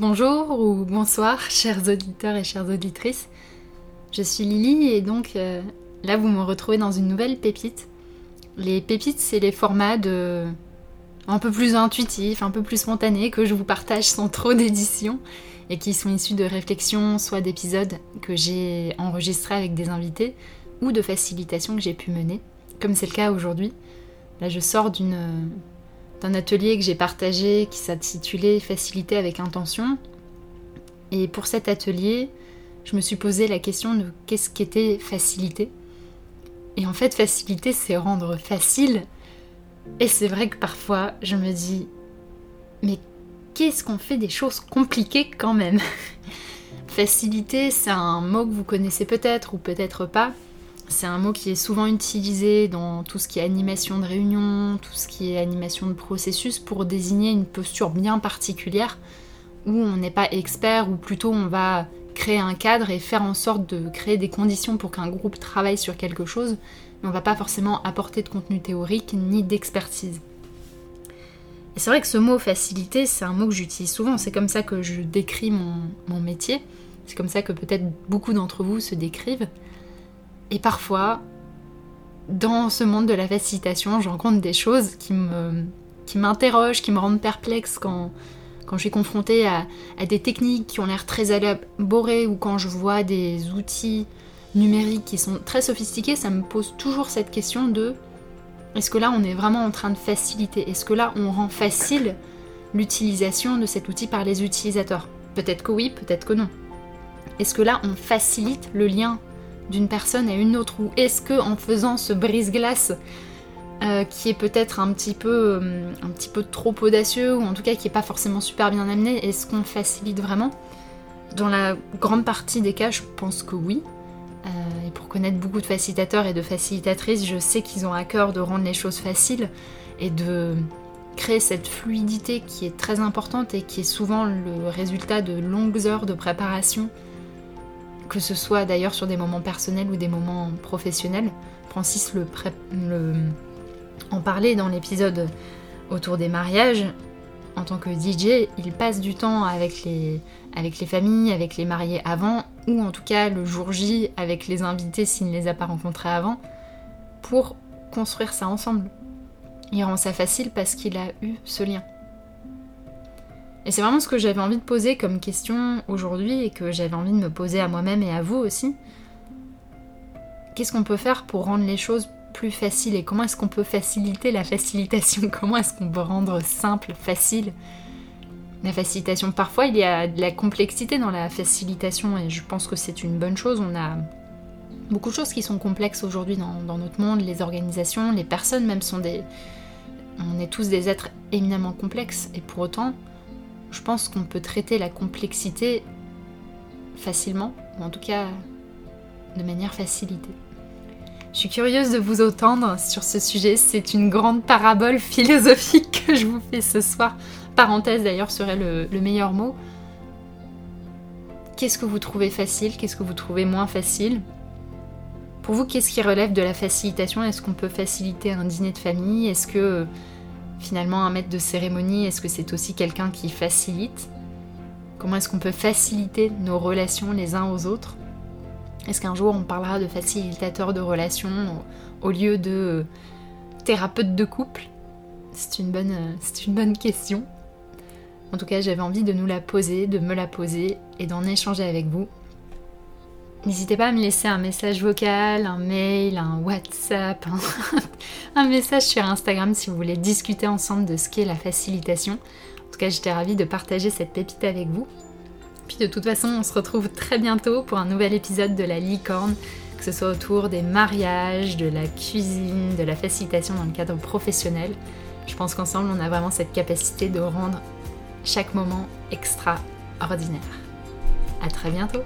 Bonjour ou bonsoir, chers auditeurs et chères auditrices. Je suis Lily et donc euh, là vous me retrouvez dans une nouvelle pépite. Les pépites, c'est les formats de un peu plus intuitifs, un peu plus spontanés que je vous partage sans trop d'édition et qui sont issus de réflexions, soit d'épisodes que j'ai enregistrés avec des invités ou de facilitations que j'ai pu mener, comme c'est le cas aujourd'hui. Là, je sors d'une d'un atelier que j'ai partagé qui s'intitulait Facilité avec intention. Et pour cet atelier, je me suis posé la question de qu'est-ce qu'était facilité. Et en fait, facilité, c'est rendre facile. Et c'est vrai que parfois, je me dis, mais qu'est-ce qu'on fait des choses compliquées quand même? Facilité, c'est un mot que vous connaissez peut-être ou peut-être pas. C'est un mot qui est souvent utilisé dans tout ce qui est animation de réunion, tout ce qui est animation de processus pour désigner une posture bien particulière où on n'est pas expert ou plutôt on va créer un cadre et faire en sorte de créer des conditions pour qu'un groupe travaille sur quelque chose, mais on va pas forcément apporter de contenu théorique ni d'expertise. Et c'est vrai que ce mot facilité, c'est un mot que j'utilise souvent, c'est comme ça que je décris mon, mon métier, c'est comme ça que peut-être beaucoup d'entre vous se décrivent. Et parfois, dans ce monde de la facilitation, je rencontre des choses qui me qui m'interrogent, qui me rendent perplexe quand, quand je suis confrontée à, des techniques qui ont l'air très élaborées ou quand je vois des outils numériques qui sont très sophistiqués, ça me pose toujours cette question de est-ce que là on est vraiment en train de faciliter? Est-ce que là on rend facile l'utilisation de cet outil par les utilisateurs? Peut-être que oui, peut-être que non. Est-ce que là on facilite le lien d'une personne à une autre Ou est-ce que en faisant ce brise-glace euh, qui est peut-être un petit peu euh, un petit peu trop audacieux ou en tout cas qui est pas forcément super bien amené, est-ce qu'on facilite vraiment? Dans la grande partie des cas, je pense que oui. Euh, et pour connaître beaucoup de facilitateurs et de facilitatrices, je sais qu'ils ont à cœur de rendre les choses faciles et de créer cette fluidité qui est très importante et qui est souvent le résultat de longues heures de préparation que ce soit d'ailleurs sur des moments personnels ou des moments professionnels. Francis le, en parlait dans l'épisode autour des mariages. En tant que DJ, il passe du temps avec les, avec les familles, avec les mariés avant, ou en tout cas le jour J avec les invités s'il ne les a pas rencontrés avant, pour construire ça ensemble. Il rend ça facile parce qu'il a eu ce lien. Et c'est vraiment ce que j'avais envie de poser comme question aujourd'hui et que j'avais envie de me poser à moi-même et à vous aussi. Qu'est-ce qu'on peut faire pour rendre les choses plus faciles et comment est-ce qu'on peut faciliter la facilitation? Comment est-ce qu'on peut rendre simple, facile? La facilitation Parfois, il y a de la complexité dans la facilitation et je pense que c'est une bonne chose. On a beaucoup de choses qui sont complexes aujourd'hui dans, dans notre monde, les organisations, les personnes même sont des... On est tous des êtres éminemment complexes et pour autant, je pense qu'on peut traiter la complexité facilement, ou en tout cas de manière facilitée. Je suis curieuse de vous entendre sur ce sujet, c'est une grande parabole philosophique que je vous fais ce soir. Parenthèse d'ailleurs serait le, le meilleur mot. Qu'est-ce que vous trouvez facile? Qu'est-ce que vous trouvez moins facile? Pour vous, qu'est-ce qui relève de la facilitation? Est-ce qu'on peut faciliter un dîner de famille? Est-ce que Finalement, un maître de cérémonie, est-ce que c'est aussi quelqu'un qui facilite? Comment est-ce qu'on peut faciliter nos relations les uns aux autres? Est-ce qu'un jour on parlera de facilitateur de relations au, lieu de thérapeute de couple? C'est une, bonne, c'est une bonne question. En tout cas, j'avais envie de nous la poser, de me la poser et d'en échanger avec vous. N'hésitez pas à me laisser un message vocal, un mail, un WhatsApp, un, message sur Instagram si vous voulez discuter ensemble de ce qu'est la facilitation. En tout cas, j'étais ravie de partager cette pépite avec vous. Puis de toute façon, on se retrouve très bientôt pour un nouvel épisode de la licorne, que ce soit autour des mariages, de la cuisine, de la facilitation dans le cadre professionnel. Je pense qu'ensemble, on a vraiment cette capacité de rendre chaque moment extraordinaire. À très bientôt